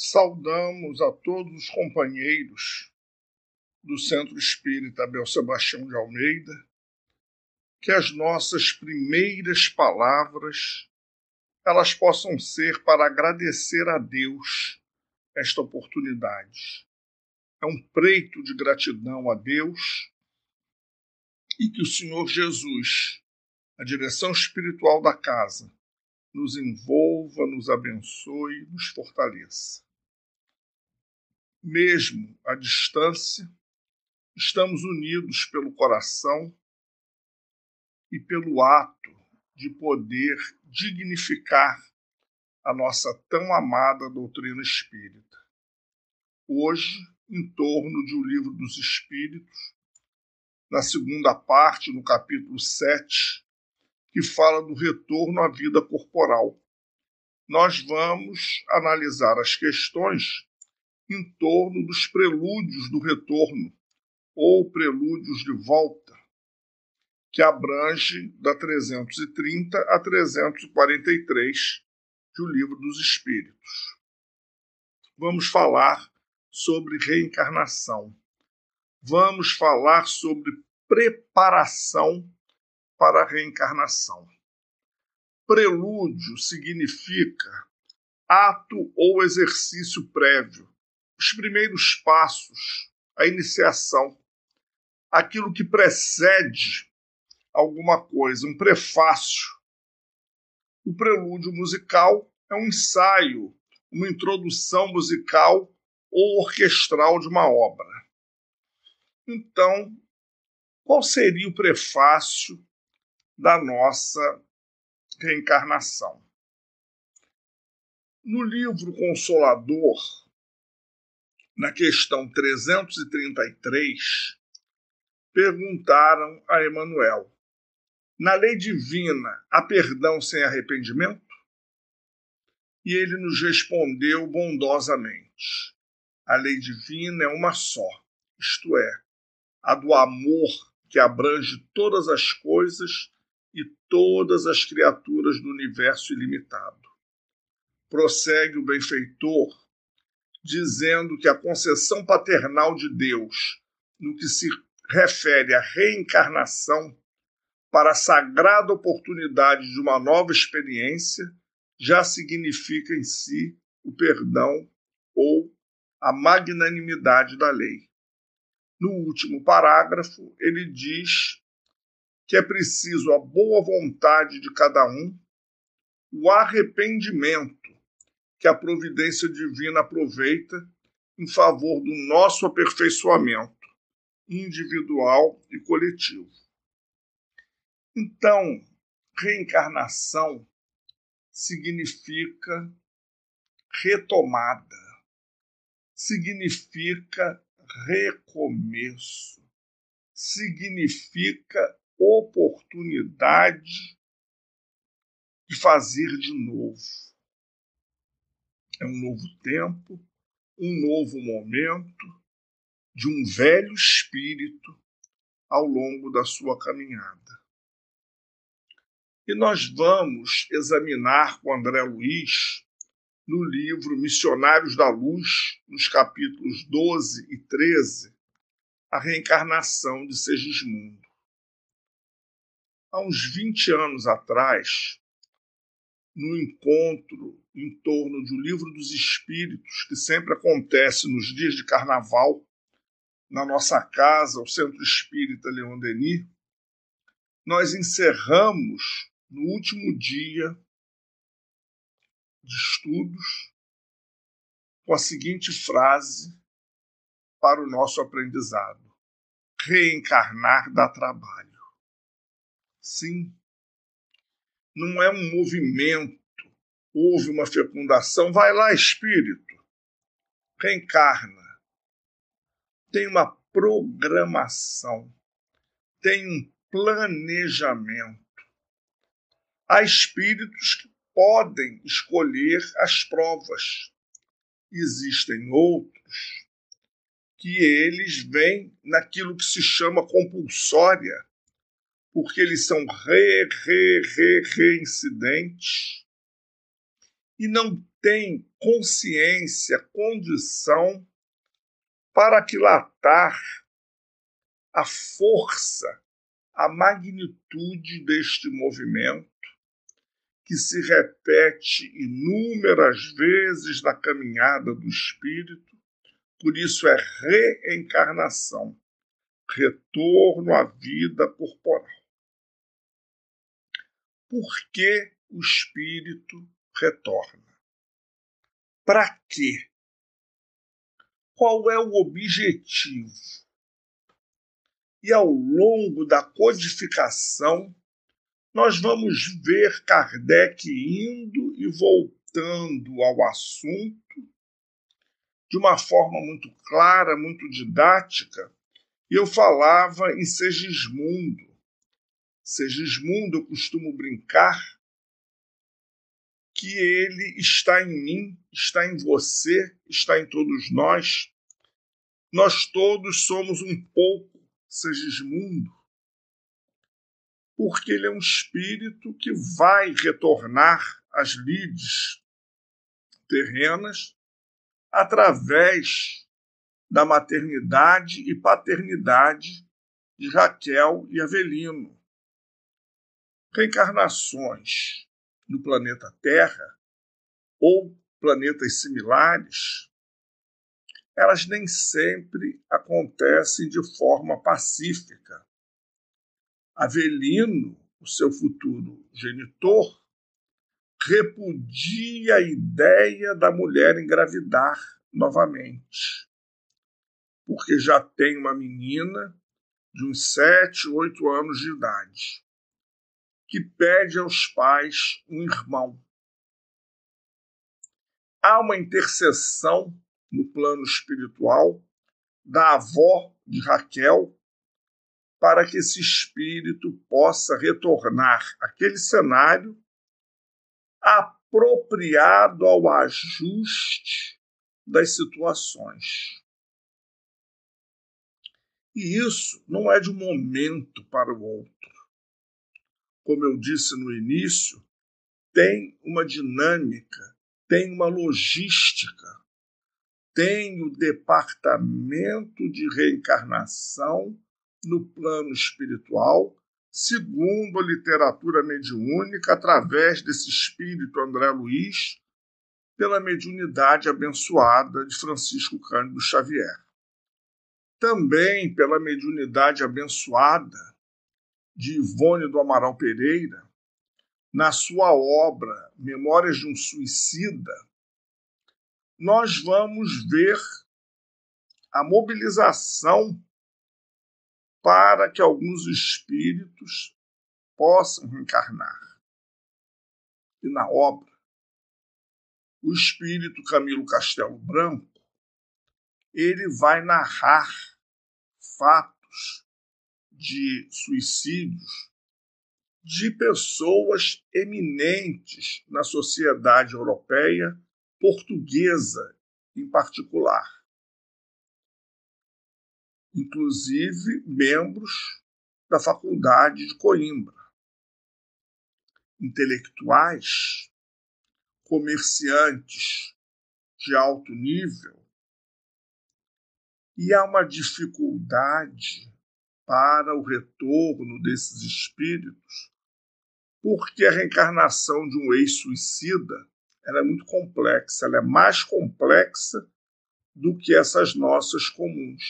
Saudamos a todos os companheiros do Centro Espírita Abel Sebastião de Almeida, que as nossas primeiras palavras elas possam ser para agradecer a Deus esta oportunidade. É um preito de gratidão a Deus e que o Senhor Jesus, a direção espiritual da casa, nos envolva, nos abençoe, nos fortaleça. Mesmo à distância, estamos unidos pelo coração e pelo ato de poder dignificar a nossa tão amada doutrina espírita. Hoje, em torno de O Livro dos Espíritos, na segunda parte, no capítulo 7, que fala do retorno à vida corporal. Nós vamos analisar as questões em torno dos prelúdios do retorno, ou prelúdios de volta, que abrange da 330 a 343 do Livro dos Espíritos. Vamos falar sobre reencarnação. Vamos falar sobre preparação para a reencarnação. Prelúdio significa ato ou exercício prévio, os primeiros passos, a iniciação, aquilo que precede alguma coisa, um prefácio. O prelúdio musical é um ensaio, uma introdução musical ou orquestral de uma obra. Então, qual seria o prefácio da nossa reencarnação. No livro Consolador, na questão 333, perguntaram a Emanuel: na lei divina há perdão sem arrependimento? E ele nos respondeu bondosamente: a lei divina é uma só, isto é, a do amor que abrange todas as coisas e todas as criaturas do universo ilimitado. Prossegue o benfeitor, dizendo que a concessão paternal de Deus, no que se refere à reencarnação, para a sagrada oportunidade de uma nova experiência, já significa em si o perdão ou a magnanimidade da lei. No último parágrafo, ele diz que é preciso a boa vontade de cada um, o arrependimento que a providência divina aproveita em favor do nosso aperfeiçoamento individual e coletivo. Então, reencarnação significa retomada, significa recomeço, significa oportunidade de fazer de novo. É um novo tempo, um novo momento de um velho espírito ao longo da sua caminhada. E nós vamos examinar com André Luiz, no livro Missionários da Luz, nos capítulos 12 e 13, a reencarnação de Segismundo há uns 20 anos atrás, no encontro em torno do Livro dos Espíritos, que sempre acontece nos dias de carnaval, na nossa casa, o Centro Espírita Leon Denis, nós encerramos no último dia de estudos com a seguinte frase para o nosso aprendizado: reencarnar dá trabalho. Sim. Não é um movimento. Houve uma fecundação. Vai lá, espírito. Reencarna. Tem uma programação. Tem um planejamento. Há espíritos que podem escolher as provas. Existem outros que eles vêm naquilo que se chama compulsória porque eles são re, re, re, reincidentes e não tem consciência, condição para aquilatar a força, a magnitude deste movimento que se repete inúmeras vezes na caminhada do espírito, por isso é reencarnação, retorno à vida corporal. Por que o espírito retorna? Para quê? Qual é o objetivo? E ao longo da codificação nós vamos ver Kardec indo e voltando ao assunto de uma forma muito clara, muito didática, e eu falava em Segismundo. Segismundo, eu costumo brincar que ele está em mim, está em você, está em todos nós. Nós todos somos um pouco Segismundo porque ele é um espírito que vai retornar às lides terrenas através da maternidade e paternidade de Raquel e Avelino. Reencarnações no planeta Terra ou planetas similares, elas nem sempre acontecem de forma pacífica. Avelino, o seu futuro genitor, repudia a ideia da mulher engravidar novamente, porque já tem uma menina de uns sete, oito anos de idade, que pede aos pais um irmão. Há uma intercessão no plano espiritual da avó de Raquel para que esse espírito possa retornar àquele cenário apropriado ao ajuste das situações. E isso não é de um momento para o outro. Como eu disse no início, tem uma dinâmica, tem uma logística, tem o departamento de reencarnação no plano espiritual, segundo a literatura mediúnica, através desse espírito André Luiz, pela mediunidade abençoada de Francisco Cândido Xavier. Também pela mediunidade abençoada de Ivone do Amaral Pereira, na sua obra Memórias de um Suicida, nós vamos ver a mobilização para que alguns espíritos possam reencarnar. E na obra, o espírito Camilo Castelo Branco, ele vai narrar fatos de suicídios de pessoas eminentes na sociedade europeia, portuguesa em particular. Inclusive membros da Faculdade de Coimbra, intelectuais, comerciantes de alto nível, e há uma dificuldade para o retorno desses espíritos, porque a reencarnação de um ex-suicida é muito complexa, ela é mais complexa do que essas nossas comuns.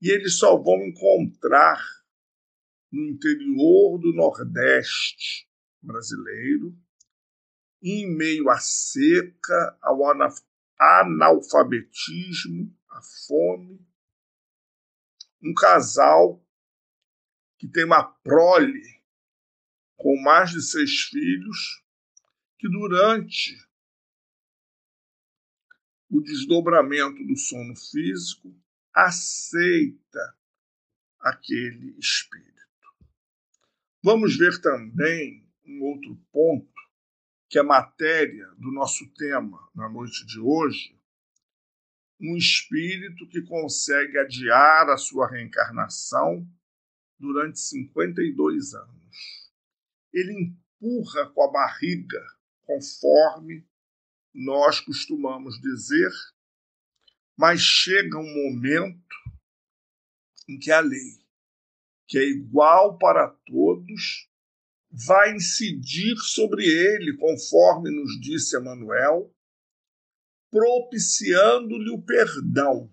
E eles só vão encontrar no interior do Nordeste brasileiro, em meio à seca, ao analfabetismo, à fome, um casal que tem uma prole com mais de seis filhos, que durante o desdobramento do sono físico aceita aquele espírito. Vamos ver também um outro ponto, que é matéria do nosso tema na noite de hoje, um espírito que consegue adiar a sua reencarnação durante 52 anos. Ele empurra com a barriga, conforme nós costumamos dizer, mas chega um momento em que a lei, que é igual para todos, vai incidir sobre ele, conforme nos disse Emmanuel, propiciando-lhe o perdão,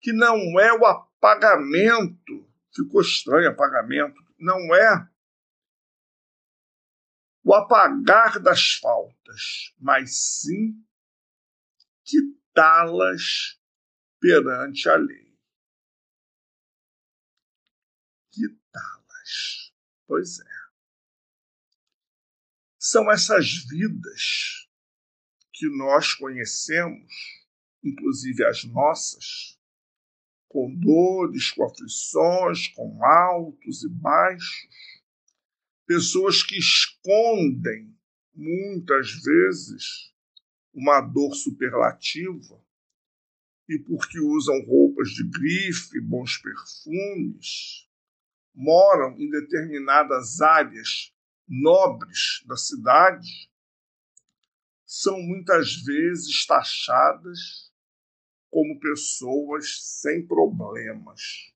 que não é o apagamento, ficou estranho apagamento, não é o apagar das faltas, mas sim quitá-las perante a lei. Quitá-las. Pois é. São essas vidas que nós conhecemos, inclusive as nossas, com dores, com aflições, com altos e baixos, pessoas que escondem muitas vezes uma dor superlativa e porque usam roupas de grife, bons perfumes, moram em determinadas áreas nobres da cidade, são muitas vezes taxadas como pessoas sem problemas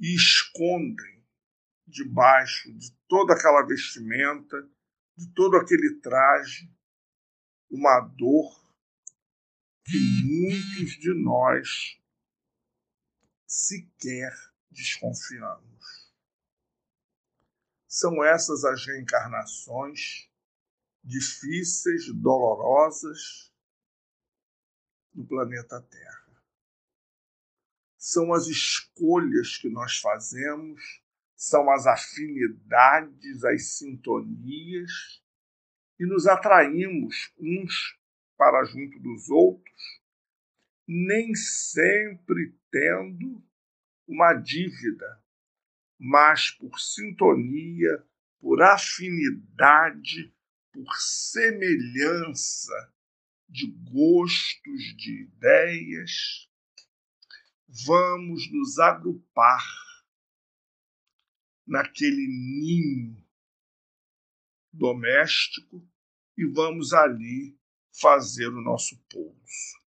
e escondem debaixo de toda aquela vestimenta, de todo aquele traje, uma dor que muitos de nós sequer desconfiamos. São essas as reencarnações difíceis, dolorosas do planeta Terra. São as escolhas que nós fazemos são as afinidades, as sintonias, e nos atraímos uns para junto dos outros, nem sempre tendo uma dívida, mas por sintonia, por afinidade, por semelhança de gostos, de ideias, vamos nos agrupar naquele ninho doméstico e vamos ali fazer o nosso pouso.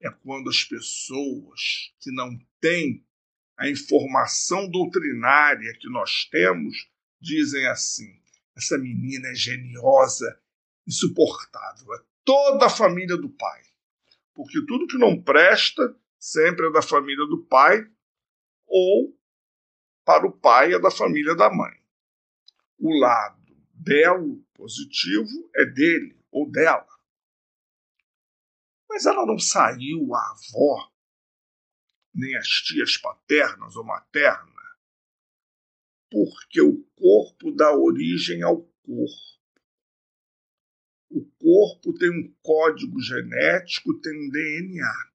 É quando as pessoas que não têm a informação doutrinária que nós temos dizem assim: essa menina é geniosa, insuportável, é toda a família do pai. Porque tudo que não presta sempre é da família do pai ou para o pai é da família da mãe. O lado belo, positivo, é dele ou dela. Mas ela não saiu a avó, nem as tias paternas ou maternas, porque o corpo dá origem ao corpo. O corpo tem um código genético, tem um DNA.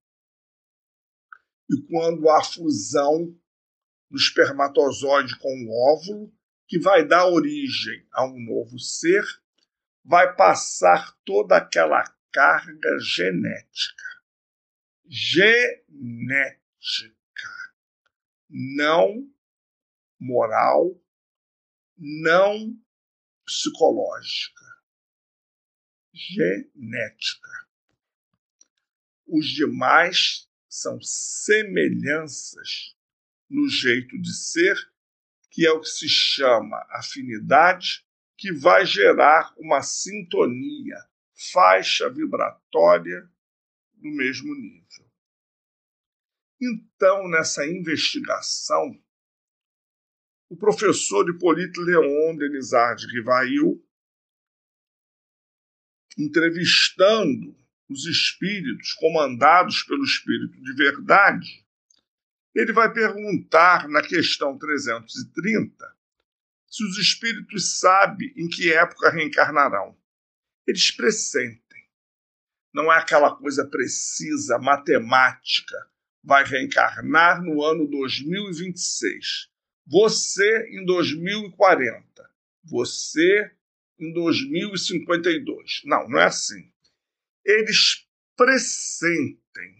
E quando há fusão do espermatozoide com o óvulo, que vai dar origem a um novo ser, vai passar toda aquela carga genética. Genética, não moral, não psicológica. Genética. Os demais são semelhanças no jeito de ser, que é o que se chama afinidade, que vai gerar uma sintonia, faixa vibratória no mesmo nível. Então, nessa investigação, o professor Hipólito Leon Denizard Rivail, entrevistando os espíritos comandados pelo Espírito de Verdade, ele vai perguntar na questão 330 se os espíritos sabem em que época reencarnarão. Eles pressentem. Não é aquela coisa precisa, matemática. Vai reencarnar no ano 2026. Você em 2040. Você em 2052. Não, não é assim. Eles pressentem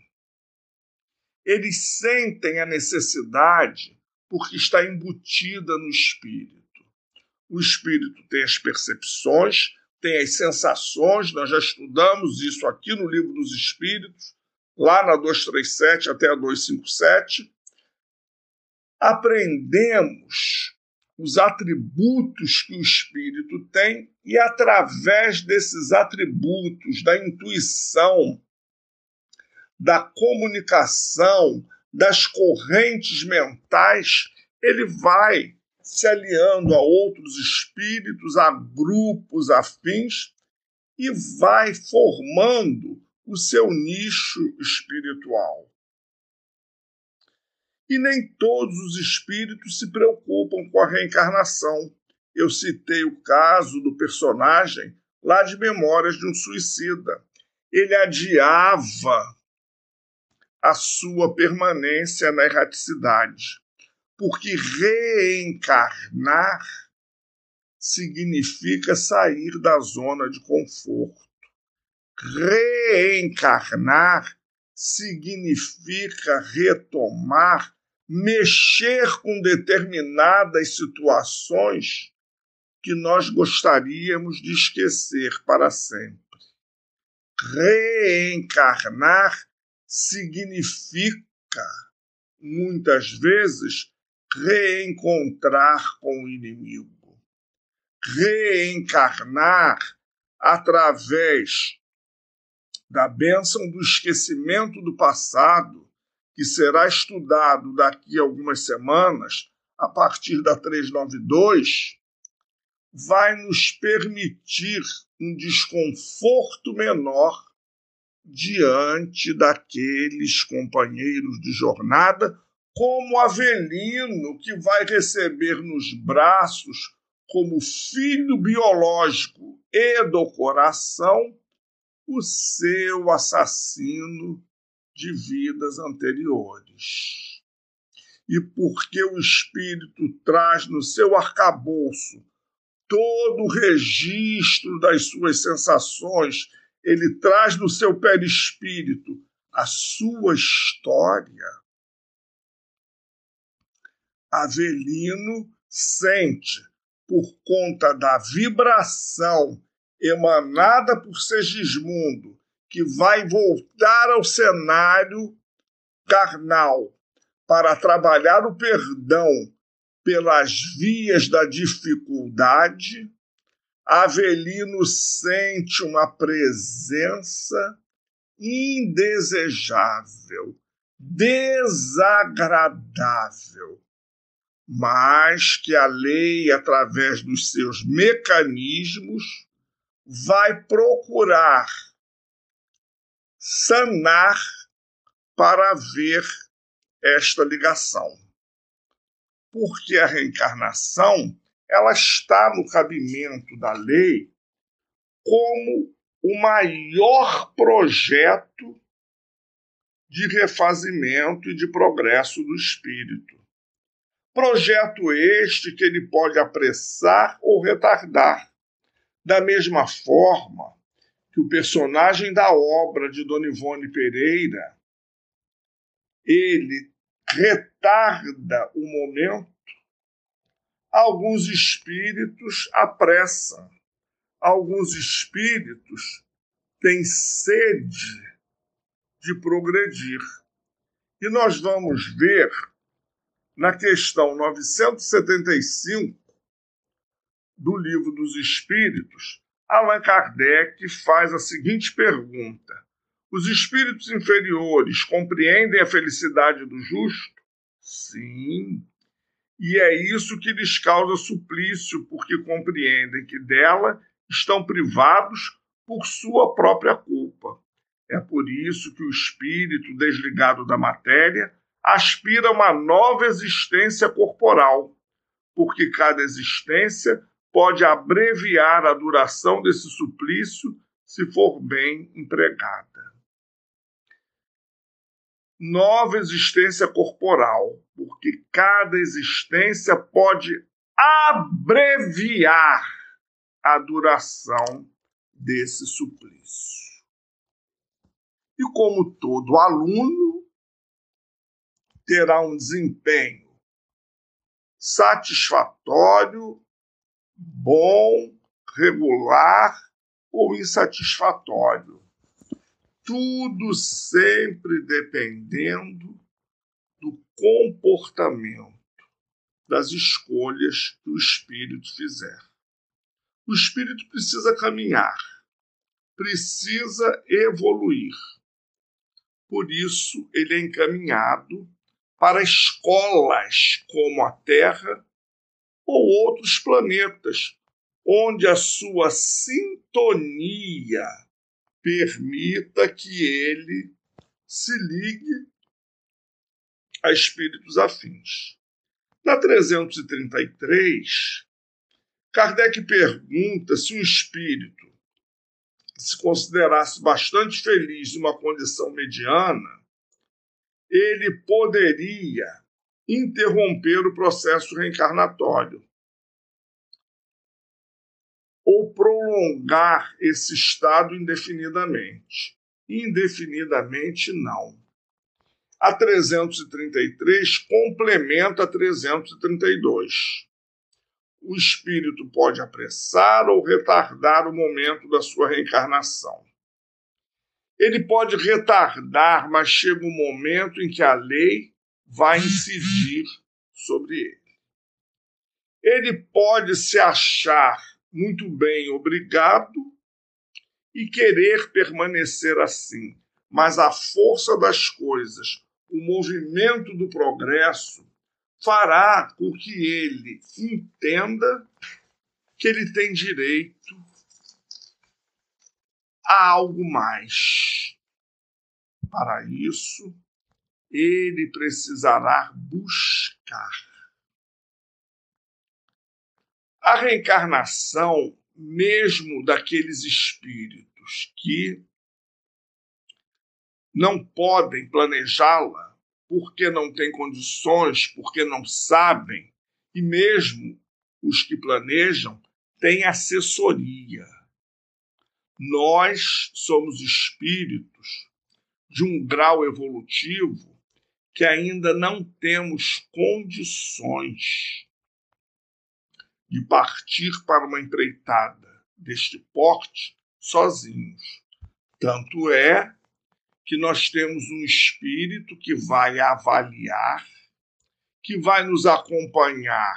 eles sentem a necessidade porque está embutida no espírito. O espírito tem as percepções, tem as sensações, nós já estudamos isso aqui no livro dos espíritos, lá na 237 até a 257. Aprendemos os atributos que o espírito tem e através desses atributos da intuição, da comunicação, das correntes mentais, ele vai se aliando a outros espíritos, a grupos afins e vai formando o seu nicho espiritual. E nem todos os espíritos se preocupam com a reencarnação. Eu citei o caso do personagem lá de Memórias de um Suicida. Ele adiava a sua permanência na erraticidade. Porque reencarnar significa sair da zona de conforto. Reencarnar significa retomar, mexer com determinadas situações que nós gostaríamos de esquecer para sempre. Reencarnar significa, muitas vezes, reencontrar com o inimigo. Reencarnar através da bênção do esquecimento do passado, que será estudado daqui a algumas semanas, a partir da 392, vai nos permitir um desconforto menor diante daqueles companheiros de jornada, como Avelino, que vai receber nos braços, como filho biológico e do coração, o seu assassino de vidas anteriores. E porque o espírito traz no seu arcabouço todo o registro das suas sensações ele traz no seu perispírito a sua história. Avelino sente, por conta da vibração emanada por Segismundo, que vai voltar ao cenário carnal para trabalhar o perdão pelas vias da dificuldade, Avelino sente uma presença indesejável, desagradável, mas que a lei, através dos seus mecanismos, vai procurar sanar para ver esta ligação. Porque a reencarnação ela está no cabimento da lei como o maior projeto de refazimento e de progresso do espírito. Projeto este que ele pode apressar ou retardar. Da mesma forma que o personagem da obra de Dona Ivone Pereira, ele retarda o momento Alguns espíritos apressam, alguns espíritos têm sede de progredir. E nós vamos ver na questão 975 do Livro dos Espíritos, Allan Kardec faz a seguinte pergunta: Os espíritos inferiores compreendem a felicidade do justo? Sim. E é isso que lhes causa suplício, porque compreendem que dela estão privados por sua própria culpa. É por isso que o espírito, desligado da matéria, aspira a uma nova existência corporal, porque cada existência pode abreviar a duração desse suplício se for bem empregada nova existência corporal, porque cada existência pode abreviar a duração desse suplício. E como todo aluno terá um desempenho satisfatório bom, regular ou insatisfatório. Tudo sempre dependendo do comportamento, das escolhas que o espírito fizer. O espírito precisa caminhar, precisa evoluir. Por isso, ele é encaminhado para escolas como a Terra ou outros planetas, onde a sua sintonia permita que ele se ligue a espíritos afins. Na 333, Kardec pergunta se um espírito se considerasse bastante feliz numa condição mediana, ele poderia interromper o processo reencarnatório ou prolongar esse estado indefinidamente. Indefinidamente, não. A 333 complementa a 332. O espírito pode apressar ou retardar o momento da sua reencarnação. Ele pode retardar, mas chega um momento em que a lei vai incidir sobre ele. Ele pode se achar muito bem obrigado e querer permanecer assim, mas a força das coisas, o movimento do progresso, fará com que ele entenda que ele tem direito a algo mais. Para isso, ele precisará buscar. A reencarnação, mesmo daqueles espíritos que não podem planejá-la, porque não têm condições, porque não sabem, e mesmo os que planejam têm assessoria. Nós somos espíritos de um grau evolutivo que ainda não temos condições de partir para uma empreitada deste porte sozinhos. Tanto é que nós temos um espírito que vai avaliar, que vai nos acompanhar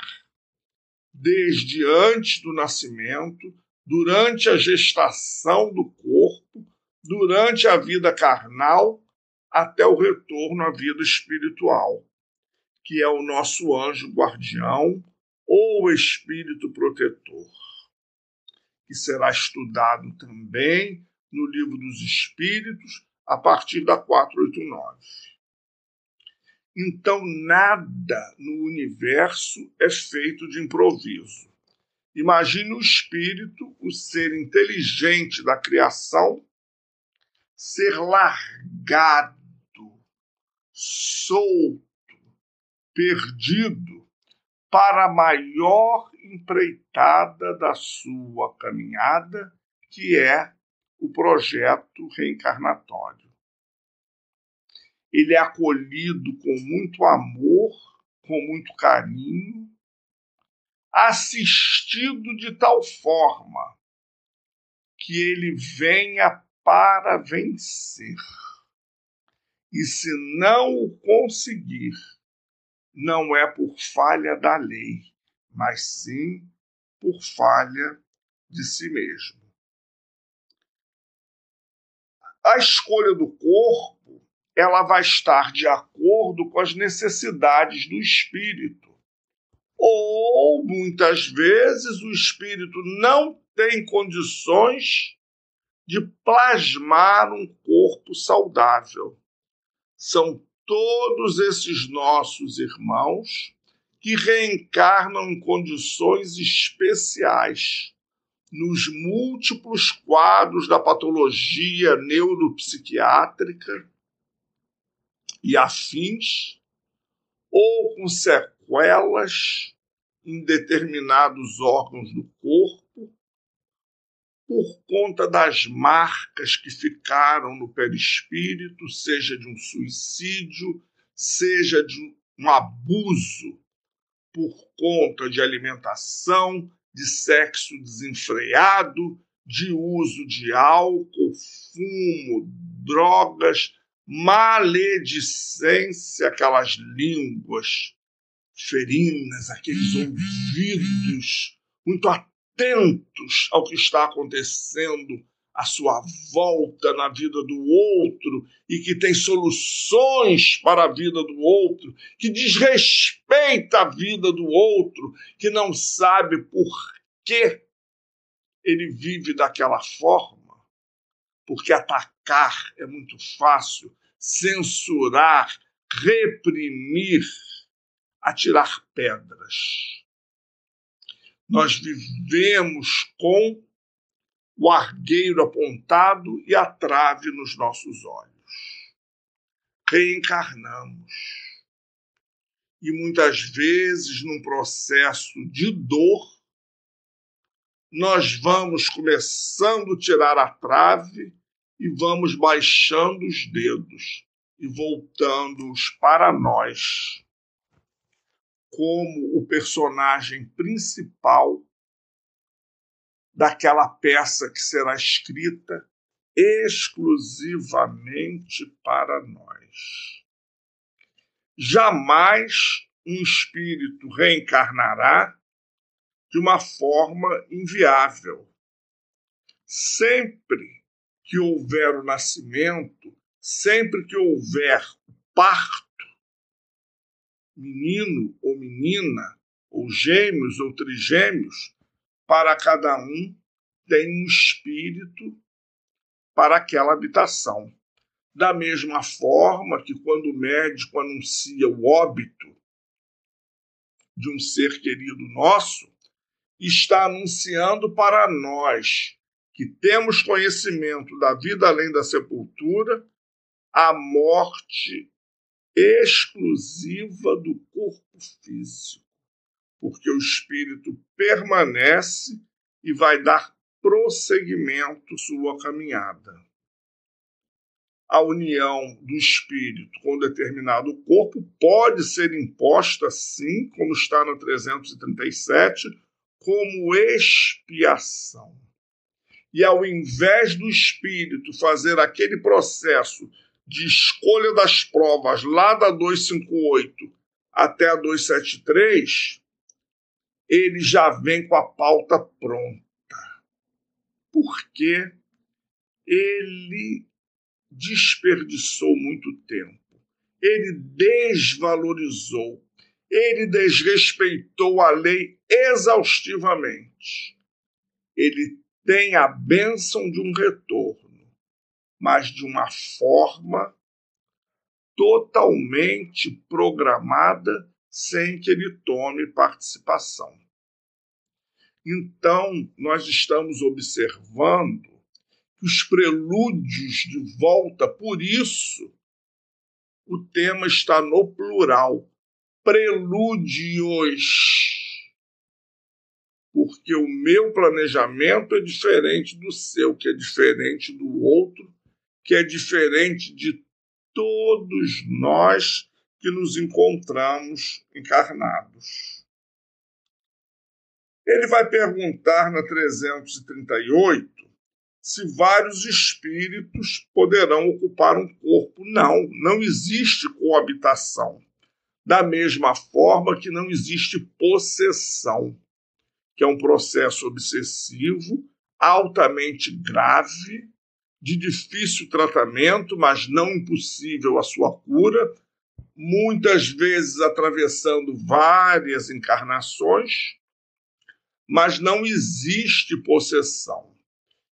desde antes do nascimento, durante a gestação do corpo, durante a vida carnal, até o retorno à vida espiritual, que é o nosso anjo guardião ou espírito protetor, que será estudado também no livro dos Espíritos, a partir da 489. Então, nada no universo é feito de improviso. Imagine o espírito, o ser inteligente da criação, ser largado, solto, perdido para a maior empreitada da sua caminhada, que é o projeto reencarnatório. Ele é acolhido com muito amor, com muito carinho, assistido de tal forma que ele venha para vencer. E se não o conseguir, não é por falha da lei, mas sim por falha de si mesmo. A escolha do corpo, ela vai estar de acordo com as necessidades do espírito. Ou muitas vezes o espírito não tem condições de plasmar um corpo saudável. São todos esses nossos irmãos que reencarnam em condições especiais, nos múltiplos quadros da patologia neuropsiquiátrica e afins, ou com sequelas em determinados órgãos do corpo, por conta das marcas que ficaram no perispírito, seja de um suicídio, seja de um abuso por conta de alimentação, de sexo desenfreado, de uso de álcool, fumo, drogas, maledicência, aquelas línguas ferinas, aqueles ouvidos muito atentos ao que está acontecendo à sua volta na vida do outro e que tem soluções para a vida do outro, que desrespeita a vida do outro, que não sabe por que ele vive daquela forma, porque atacar é muito fácil, censurar, reprimir, atirar pedras. Nós vivemos com o argueiro apontado e a trave nos nossos olhos. Reencarnamos. E muitas vezes, num processo de dor, nós vamos começando a tirar a trave e vamos baixando os dedos e voltando-os para nós como o personagem principal daquela peça que será escrita exclusivamente para nós. Jamais um espírito reencarnará de uma forma inviável. Sempre que houver o nascimento, sempre que houver o parto, menino ou menina, ou gêmeos ou trigêmeos, para cada um tem um espírito para aquela habitação. Da mesma forma que quando o médico anuncia o óbito de um ser querido nosso, está anunciando para nós que temos conhecimento da vida além da sepultura a morte exclusiva do corpo físico, porque o espírito permanece e vai dar prosseguimento sua caminhada. A união do espírito com determinado corpo pode ser imposta, sim, como está no 337, como expiação. E ao invés do espírito fazer aquele processo de escolha das provas lá da 258 até a 273, ele já vem com a pauta pronta. Porque ele desperdiçou muito tempo. Ele desvalorizou. Ele desrespeitou a lei exaustivamente. Ele tem a bênção de um retorno, mas de uma forma totalmente programada sem que ele tome participação. Então, nós estamos observando os prelúdios de volta, por isso o tema está no plural, prelúdios porque o meu planejamento é diferente do seu, que é diferente do outro, que é diferente de todos nós que nos encontramos encarnados. Ele vai perguntar na 338 se vários espíritos poderão ocupar um corpo. Não, não existe coabitação. Da mesma forma que não existe possessão que é um processo obsessivo, altamente grave, de difícil tratamento, mas não impossível a sua cura, muitas vezes atravessando várias encarnações, mas não existe possessão,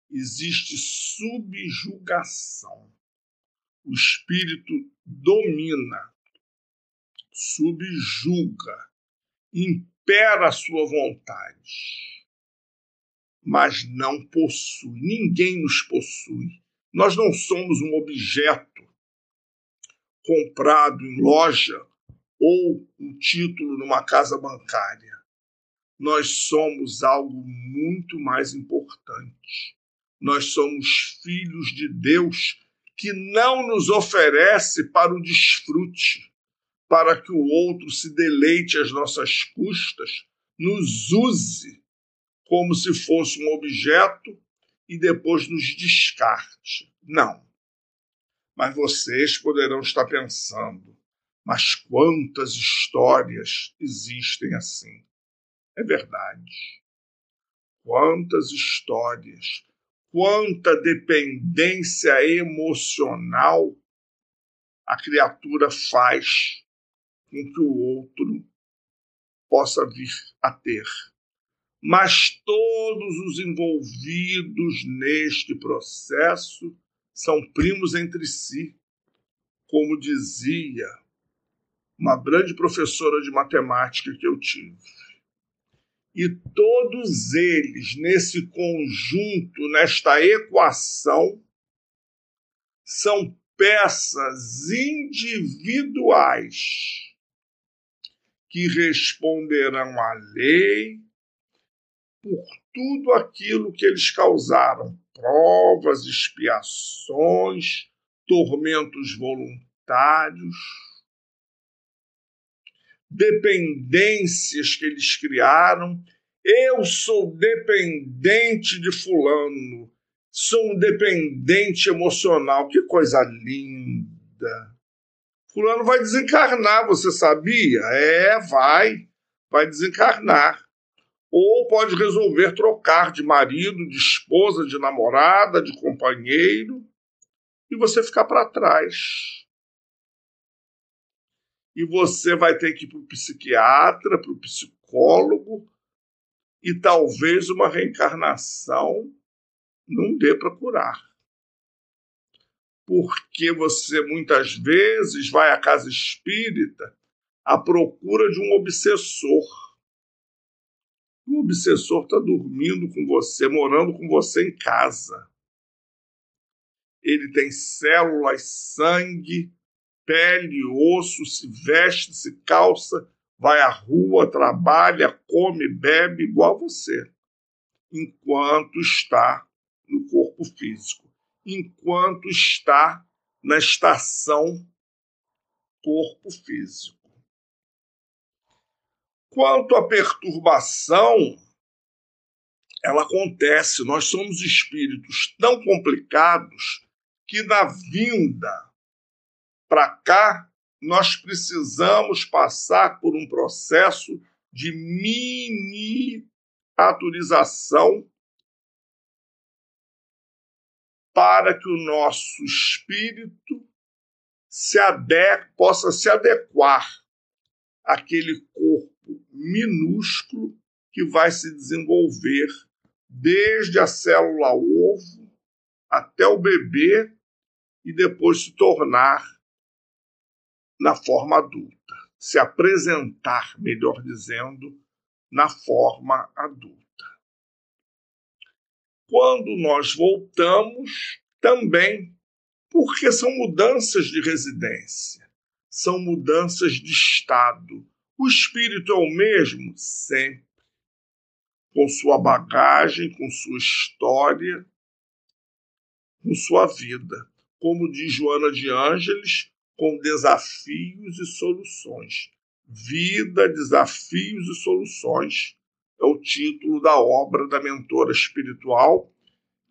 existe subjugação. O espírito domina, subjuga, impera a sua vontade, mas não possui. Ninguém nos possui. Nós não somos um objeto comprado em loja ou um título numa casa bancária. Nós somos algo muito mais importante. Nós somos filhos de Deus que não nos oferece para o desfrute, para que o outro se deleite às nossas custas, nos use como se fosse um objeto e depois nos descarte. Não. Mas vocês poderão estar pensando, mas quantas histórias existem assim? É verdade. Quantas histórias, quanta dependência emocional a criatura faz com que o outro possa vir a ter. Mas todos os envolvidos neste processo são primos entre si, como dizia uma grande professora de matemática que eu tive. E todos eles, nesse conjunto, nesta equação, são peças individuais que responderão à lei por tudo aquilo que eles causaram provas, expiações, tormentos voluntários, dependências que eles criaram. Eu sou dependente de Fulano, sou um dependente emocional. Que coisa linda! Fulano vai desencarnar, você sabia? É, vai. Vai desencarnar. Ou pode resolver trocar de marido, de esposa, de namorada, de companheiro, e você ficar para trás. E você vai ter que ir para o psiquiatra, para o psicólogo, e talvez uma reencarnação não dê para curar porque você muitas vezes vai à casa espírita à procura de um obsessor. O obsessor está dormindo com você, morando com você em casa. Ele tem células, sangue, pele, osso, se veste, se calça, vai à rua, trabalha, come, bebe igual você, enquanto está no corpo físico enquanto está na estação corpo físico. Quanto à perturbação, ela acontece. Nós somos espíritos tão complicados que na vinda para cá nós precisamos passar por um processo de miniaturização para que o nosso espírito se possa se adequar àquele corpo minúsculo que vai se desenvolver desde a célula ovo até o bebê e depois se tornar na forma adulta, se apresentar, melhor dizendo, na forma adulta. Quando nós voltamos, também, porque são mudanças de residência, são mudanças de estado. O espírito é o mesmo sempre, com sua bagagem, com sua história, com sua vida. Como diz Joana de Ângeles, com desafios e soluções. Vida, desafios e soluções é o título da obra da mentora espiritual,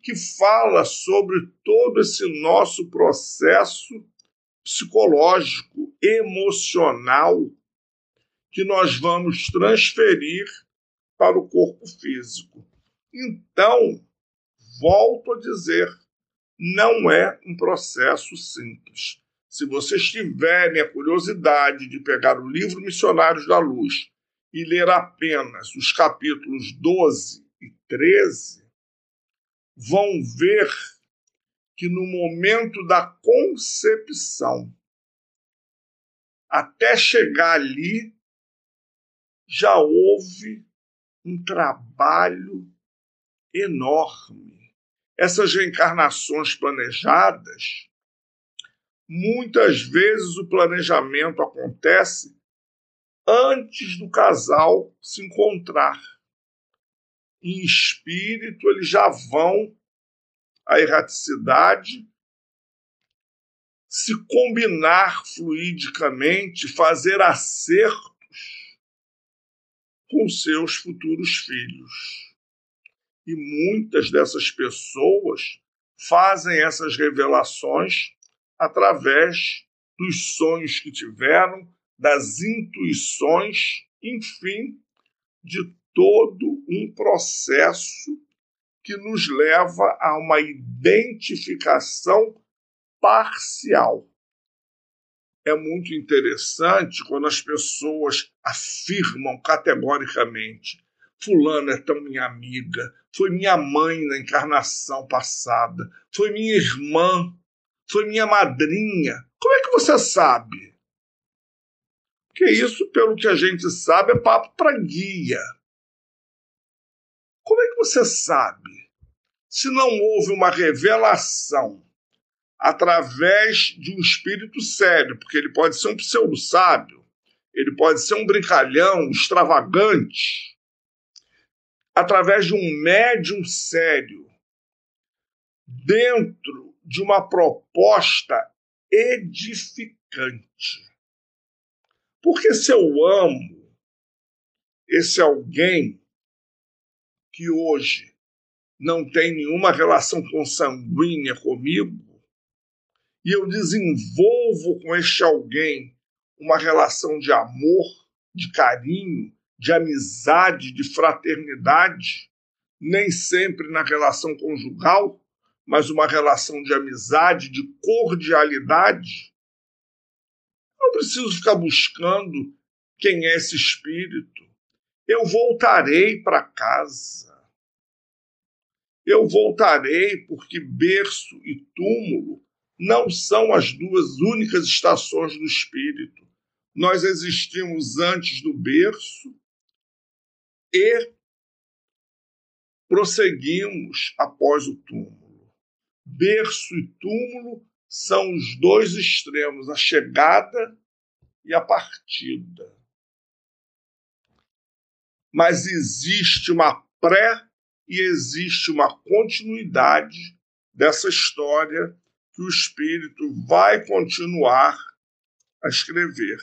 que fala sobre todo esse nosso processo psicológico, emocional, que nós vamos transferir para o corpo físico. Então, volto a dizer, não é um processo simples. Se vocês tiverem a curiosidade de pegar o livro Missionários da Luz e ler apenas os capítulos 12 e 13, vão ver que no momento da concepção, até chegar ali, já houve um trabalho enorme. Essas reencarnações planejadas, muitas vezes o planejamento acontece antes do casal se encontrar. Em espírito, eles já vão à erraticidade, se combinar fluidicamente, fazer acertos com seus futuros filhos. E muitas dessas pessoas fazem essas revelações através dos sonhos que tiveram, das intuições, enfim, de todo um processo que nos leva a uma identificação parcial. É muito interessante quando as pessoas afirmam categoricamente: Fulano é tão minha amiga, foi minha mãe na encarnação passada, foi minha irmã, foi minha madrinha. Como é que você sabe? Porque isso, pelo que a gente sabe, é papo para guia. Como é que você sabe? Se não houve uma revelação através de um espírito sério, porque ele pode ser um pseudo-sábio, ele pode ser um brincalhão, extravagante, através de um médium sério, dentro de uma proposta edificante. Porque se eu amo esse alguém que hoje não tem nenhuma relação consanguínea comigo, e eu desenvolvo com este alguém uma relação de amor, de carinho, de amizade, de fraternidade, nem sempre na relação conjugal, mas uma relação de amizade, de cordialidade. Não preciso ficar buscando quem é esse espírito. Eu voltarei para casa. Eu voltarei porque berço e túmulo não são as duas únicas estações do espírito. Nós existimos antes do berço e prosseguimos após o túmulo. Berço e túmulo são os dois extremos, a chegada e a partida. Mas existe uma pré e existe uma continuidade dessa história que o espírito vai continuar a escrever.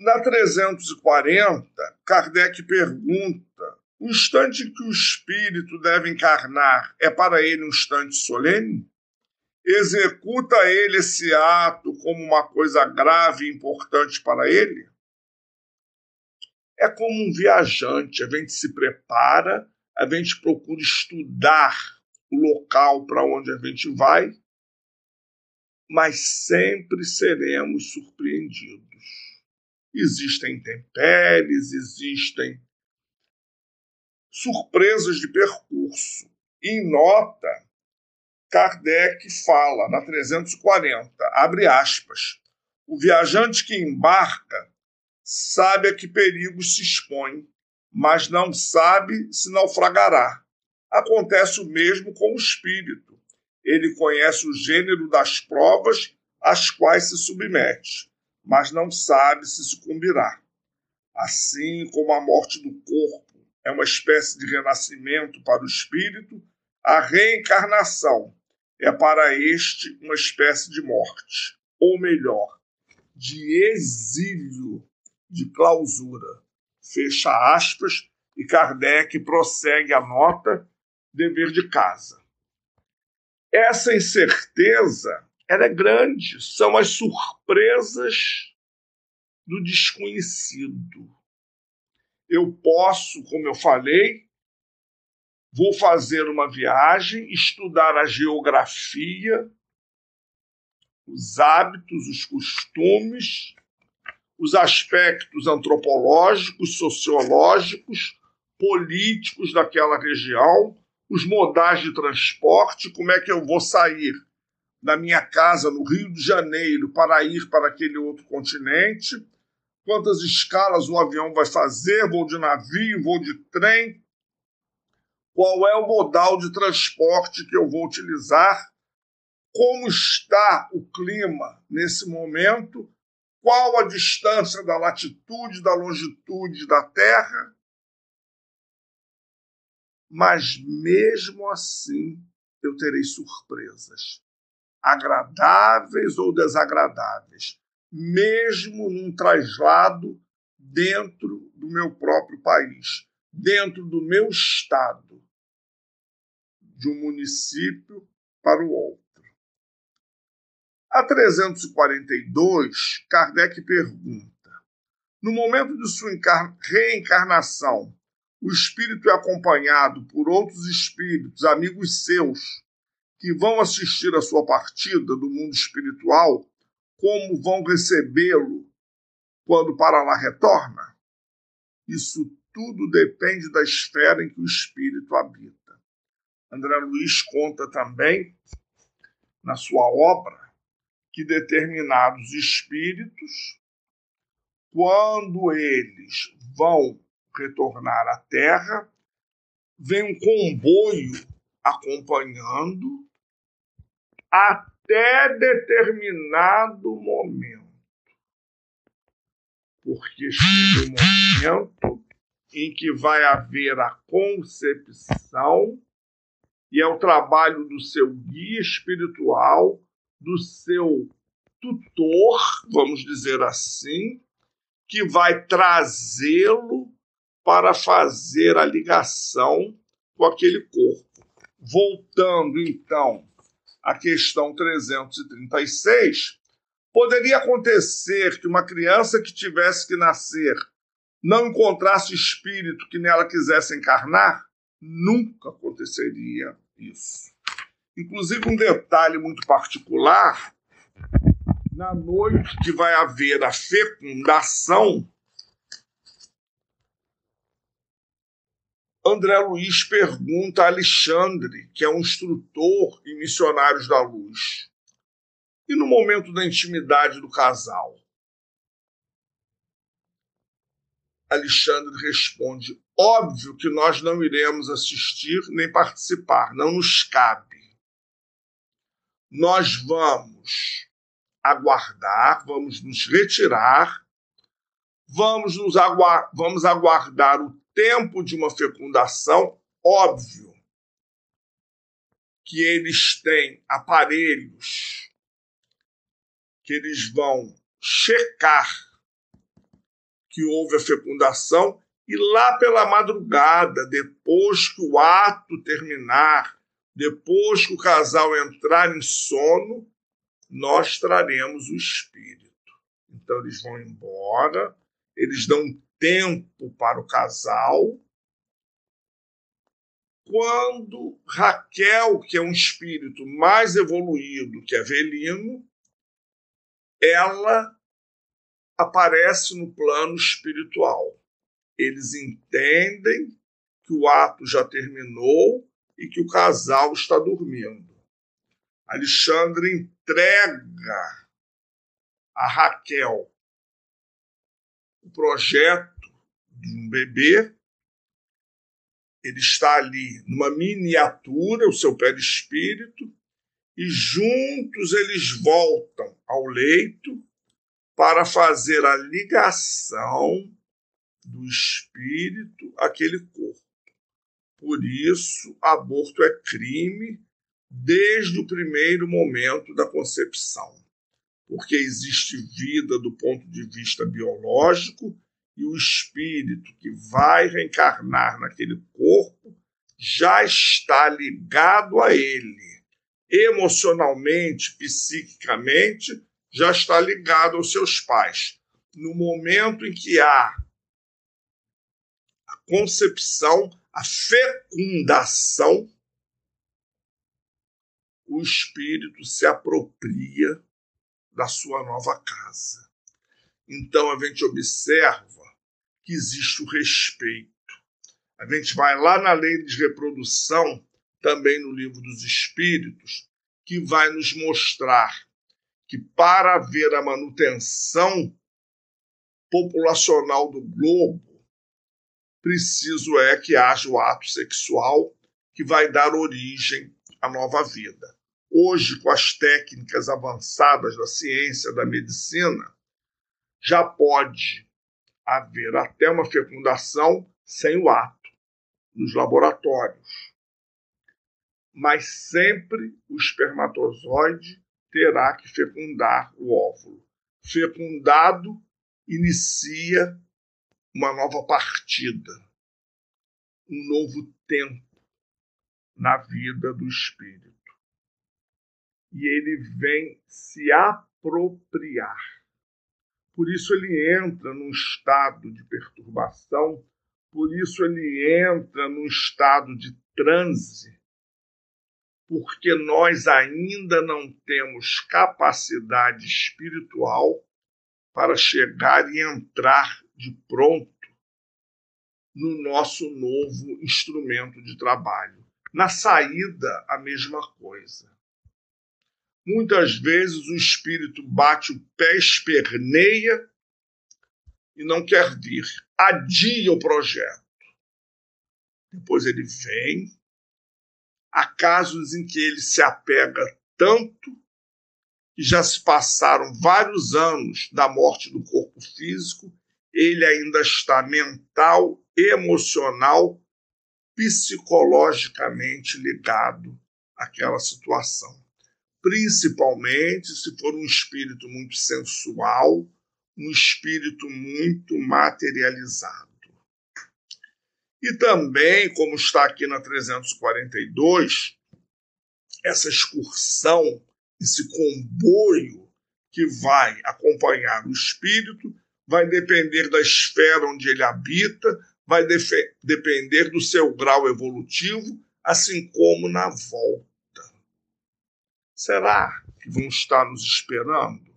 Na 340, Kardec pergunta: o instante que o espírito deve encarnar é para ele um instante solene? Executa ele esse ato como uma coisa grave e importante para ele? É como um viajante, a gente se prepara, a gente procura estudar local para onde a gente vai, mas sempre seremos surpreendidos existem intempéries, existem surpresas de percurso. Em nota, Kardec fala na 340, abre aspas, o viajante que embarca sabe a que perigos se expõe, mas não sabe se naufragará. Acontece o mesmo com o espírito. Ele conhece o gênero das provas às quais se submete mas não sabe se sucumbirá. Assim como a morte do corpo é uma espécie de renascimento para o espírito, a reencarnação é para este uma espécie de morte, ou melhor, de exílio, de clausura. Fecha aspas, e Kardec prossegue a nota dever de casa. Essa incerteza ela é grande, são as surpresas do desconhecido. Eu posso, como eu falei, vou fazer uma viagem, estudar a geografia, os hábitos, os costumes, os aspectos antropológicos, sociológicos, políticos daquela região, os modais de transporte, como é que eu vou sair da minha casa no Rio de Janeiro para ir para aquele outro continente, quantas escalas o avião vai fazer, voo de navio, voo de trem, qual é o modal de transporte que eu vou utilizar, como está o clima nesse momento, qual a distância da latitude, da longitude da Terra. Mas mesmo assim eu terei surpresas agradáveis ou desagradáveis, mesmo num traslado dentro do meu próprio país. dentro do meu estado, de um município para o outro. A 342, Kardec pergunta: no momento de sua reencarnação, o espírito é acompanhado por outros espíritos, amigos seus, que vão assistir a sua partida do mundo espiritual, como vão recebê-lo quando para lá retorna? Isso tudo depende da esfera em que o espírito habita. André Luiz conta também, na sua obra, que determinados espíritos, quando eles vão retornar à Terra, vem um comboio acompanhando até determinado momento. Porque chega o momento em que vai haver a concepção e é o trabalho do seu guia espiritual, do seu tutor, vamos dizer assim, que vai trazê-lo para fazer a ligação com aquele corpo. Voltando então à questão 336, poderia acontecer que uma criança que tivesse que nascer não encontrasse espírito que nela quisesse encarnar? Nunca aconteceria isso. Inclusive, um detalhe muito particular: na noite que vai haver a fecundação, André Luiz pergunta a Alexandre, que é um instrutor em Missionários da Luz, e no momento da intimidade do casal? Alexandre responde: óbvio que nós não iremos assistir nem participar, não nos cabe. Nós vamos aguardar, vamos nos retirar, vamos, nos aguardar, vamos aguardar o tempo de uma fecundação, óbvio que eles têm aparelhos que eles vão checar que houve a fecundação e lá pela madrugada, depois que o ato terminar, depois que o casal entrar em sono, nós traremos o espírito. Então eles vão embora, eles dão tempo para o casal. Quando Raquel, que é um espírito mais evoluído que Avelino, ela aparece no plano espiritual. Eles entendem que o ato já terminou e que o casal está dormindo. Alexandre entrega a Raquel o projeto de um bebê. Ele está ali numa miniatura, o seu perispírito, e juntos eles voltam ao leito para fazer a ligação do espírito àquele corpo. Por isso, aborto é crime desde o primeiro momento da concepção, porque existe vida do ponto de vista biológico e o espírito que vai reencarnar naquele corpo já está ligado a ele, emocionalmente, psiquicamente, já está ligado aos seus pais. No momento em que há a concepção, a fecundação, o espírito se apropria da sua nova casa. Então a gente observa que existe o respeito. A gente vai lá na lei de reprodução, também no livro dos Espíritos, que vai nos mostrar que para haver a manutenção populacional do globo, preciso é que haja o ato sexual que vai dar origem à nova vida. Hoje, com as técnicas avançadas da ciência, da medicina, já pode haver até uma fecundação sem o ato nos laboratórios. Mas sempre o espermatozoide terá que fecundar o óvulo. Fecundado, inicia uma nova partida. um novo tempo na vida do espírito. E ele vem se apropriar. Por isso ele entra num estado de perturbação, por isso ele entra num estado de transe, porque nós ainda não temos capacidade espiritual para chegar e entrar de pronto no nosso novo instrumento de trabalho. Na saída, a mesma coisa. Muitas vezes o espírito bate o pé, esperneia e não quer vir, adia o projeto. Depois ele vem. Há casos em que ele se apega tanto que já se passaram vários anos da morte do corpo físico, ele ainda está mental, emocional, psicologicamente ligado àquela situação. Principalmente se for um espírito muito sensual, um espírito muito materializado. E também, como está aqui na 342, essa excursão, esse comboio que vai acompanhar o espírito, vai depender da esfera onde ele habita, vai depender do seu grau evolutivo, assim como na volta. Será que vão estar nos esperando?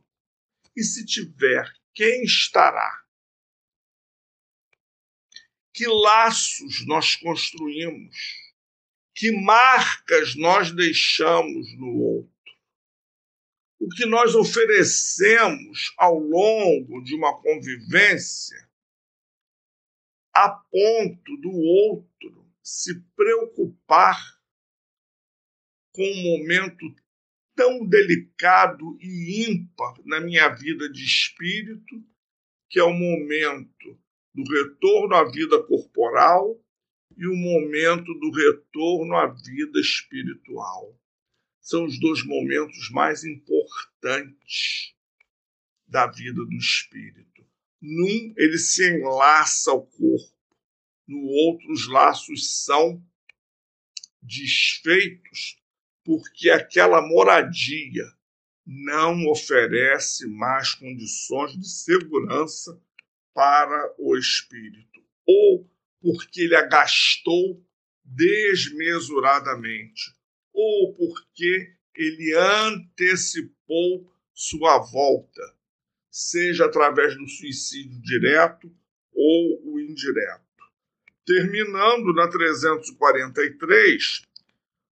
E se tiver, quem estará? Que laços nós construímos? Que marcas nós deixamos no outro? O que nós oferecemos ao longo de uma convivência a ponto do outro se preocupar com um momento tão delicado e ímpar na minha vida de espírito, que é o momento do retorno à vida corporal e o momento do retorno à vida espiritual. São os dois momentos mais importantes da vida do espírito. Num, ele se enlaça ao corpo, no outro, os laços são desfeitos, porque aquela moradia não oferece mais condições de segurança para o espírito, ou porque ele a gastou desmesuradamente, ou porque ele antecipou sua volta seja através do suicídio direto ou o indireto. Terminando na 343,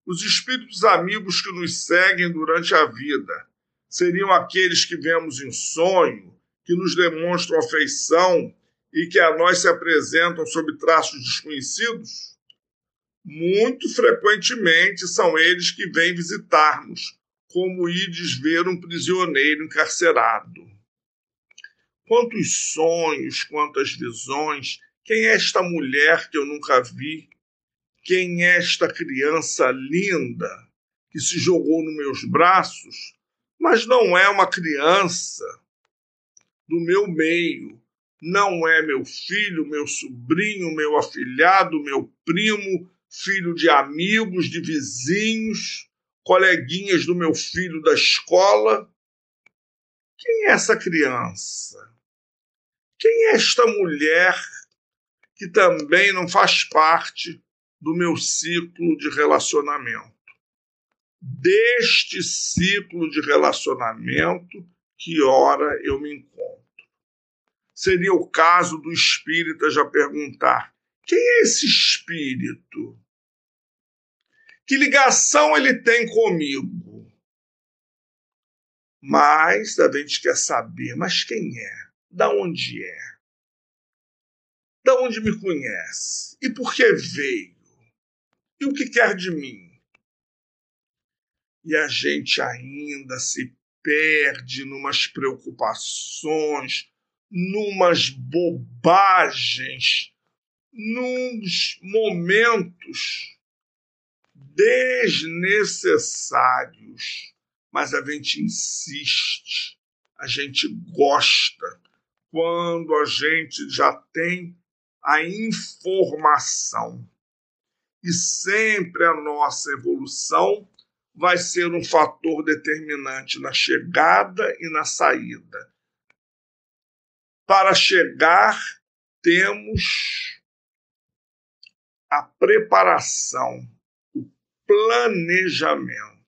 os espíritos amigos que nos seguem durante a vida seriam aqueles que vemos em sonho, que nos demonstram afeição e que a nós se apresentam sob traços desconhecidos? Muito frequentemente são eles que vêm visitar-nos, como ides ver um prisioneiro encarcerado. Quantos sonhos, quantas visões. Quem é esta mulher que eu nunca vi? Quem é esta criança linda que se jogou nos meus braços, mas não é uma criança do meu meio, não é meu filho, meu sobrinho, meu afilhado, meu primo, filho de amigos, de vizinhos, coleguinhas do meu filho da escola. Quem é essa criança? Quem é esta mulher que também não faz parte do meu ciclo de relacionamento? Deste ciclo de relacionamento, que hora eu me encontro? Seria o caso do espírita já perguntar: quem é esse espírito? Que ligação ele tem comigo? Mas a gente quer saber, mas quem é? da onde é, da onde me conhece e por que veio e o que quer de mim. E a gente ainda se perde numas preocupações, numas bobagens, nos momentos desnecessários. Mas a gente insiste, a gente gosta, quando a gente já tem a informação. E sempre a nossa evolução vai ser um fator determinante na chegada e na saída. Para chegar, temos a preparação, o planejamento.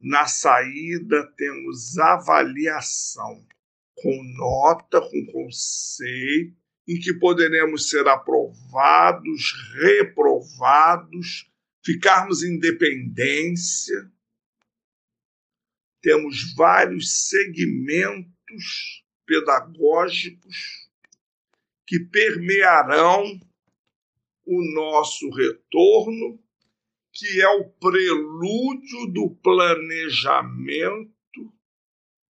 Na saída, temos avaliação, com nota, com conceito, em que poderemos ser aprovados, reprovados, ficarmos em dependência. Temos vários segmentos pedagógicos que permearão o nosso retorno, que é o prelúdio do planejamento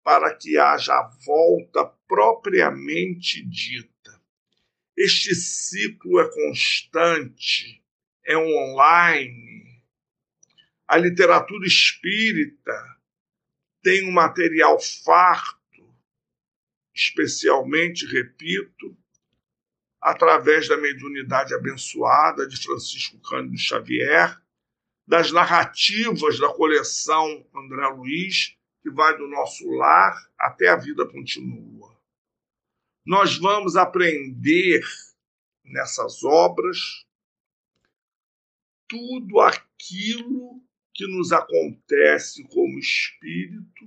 para que haja a volta propriamente dita. Este ciclo é constante, é online. A literatura espírita tem um material farto, especialmente, repito, através da mediunidade abençoada de Francisco Cândido Xavier, das narrativas da coleção André Luiz, que vai do nosso lar até a vida continua. Nós vamos aprender nessas obras tudo aquilo que nos acontece como espírito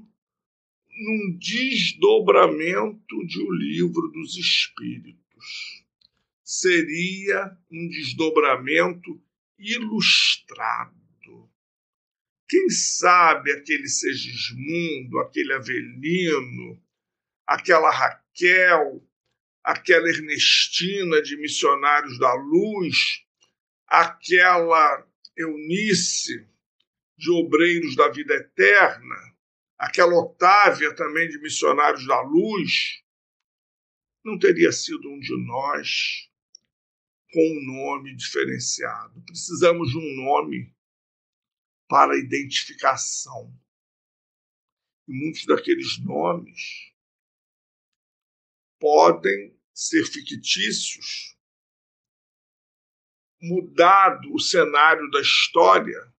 num desdobramento de O Livro dos Espíritos. Seria um desdobramento ilustrado. Quem sabe aquele Segismundo, aquele Avelino, aquela Raquel, aquela Ernestina de Missionários da Luz, aquela Eunice de Obreiros da Vida Eterna, aquela Otávia também de Missionários da Luz, não teria sido um de nós com um nome diferenciado. Precisamos de um nome para identificação. E muitos daqueles nomes podem ser fictícios, mudado o cenário da história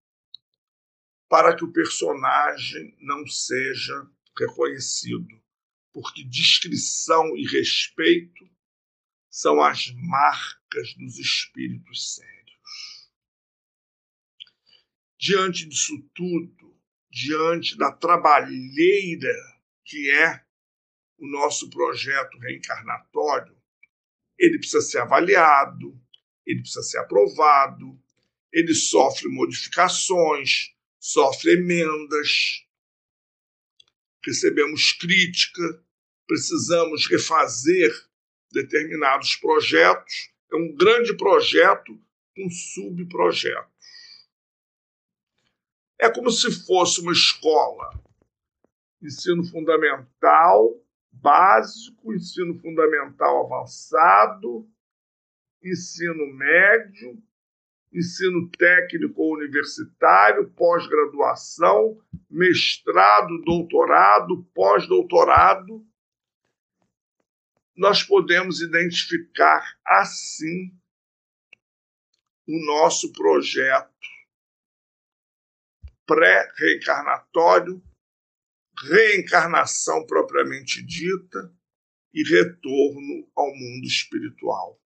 para que o personagem não seja reconhecido, porque discrição e respeito são as marcas dos espíritos sérios. Diante disso tudo, diante da trabalheira que é o nosso projeto reencarnatório, ele precisa ser avaliado, ele precisa ser aprovado, ele sofre modificações, sofre emendas, recebemos crítica, precisamos refazer determinados projetos. É um grande projeto com subprojetos. É como se fosse uma escola, ensino fundamental, básico, ensino fundamental avançado, ensino médio, ensino técnico universitário, pós-graduação, mestrado, doutorado, pós-doutorado. Nós podemos identificar assim o nosso projeto pré-reencarnatório reencarnação propriamente dita e retorno ao mundo espiritual.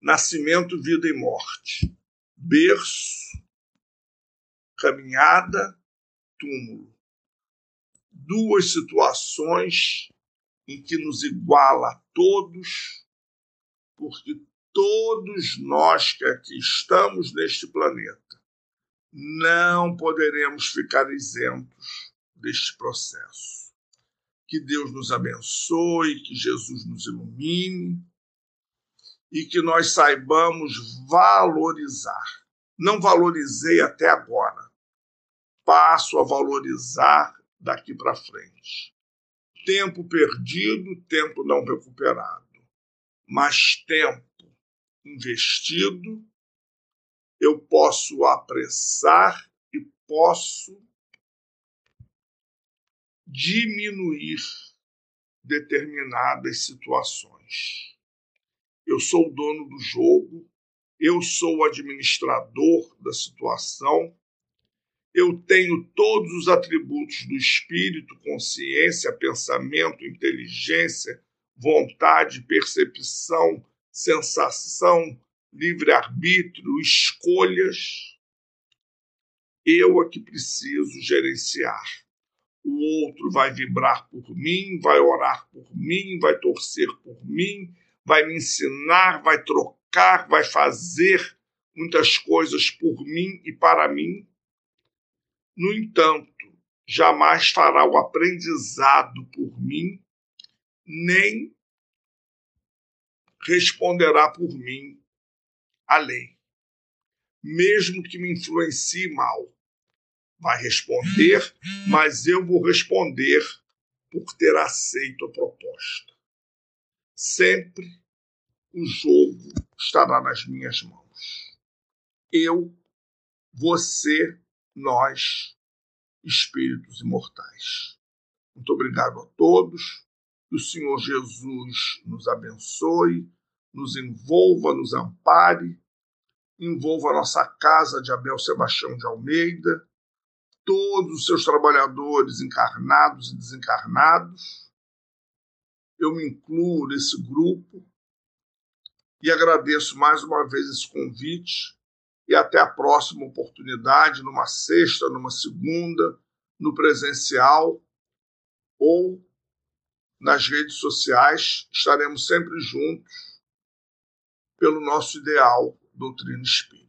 Nascimento, vida e morte. Berço, caminhada, túmulo. Duas situações em que nos iguala a todos, porque todos nós que aqui estamos neste planeta não poderemos ficar isentos deste processo. Que Deus nos abençoe, que Jesus nos ilumine e que nós saibamos valorizar. Não valorizei até agora. Passo a valorizar daqui para frente. Tempo perdido, tempo não recuperado. Mas tempo investido, eu posso apressar e posso diminuir determinadas situações. Eu sou o dono do jogo, eu sou o administrador da situação, eu tenho todos os atributos do espírito, consciência, pensamento, inteligência, vontade, percepção, sensação, livre-arbítrio, escolhas. Eu é que preciso gerenciar. O outro vai vibrar por mim, vai orar por mim, vai torcer por mim, vai me ensinar, vai trocar, vai fazer muitas coisas por mim e para mim. No entanto, jamais fará o aprendizado por mim, nem responderá por mim a lei, mesmo que me influencie mal. Vai responder, mas eu vou responder por ter aceito a proposta. Sempre o jogo estará nas minhas mãos. Eu, você, nós, espíritos imortais. Muito obrigado a todos. Que o Senhor Jesus nos abençoe, nos envolva, nos ampare, envolva a nossa casa de Abel Sebastião de Almeida, todos os seus trabalhadores encarnados e desencarnados. Eu me incluo nesse grupo e agradeço mais uma vez esse convite e até a próxima oportunidade, numa sexta, numa segunda, no presencial ou nas redes sociais. Estaremos sempre juntos pelo nosso ideal doutrina espírita.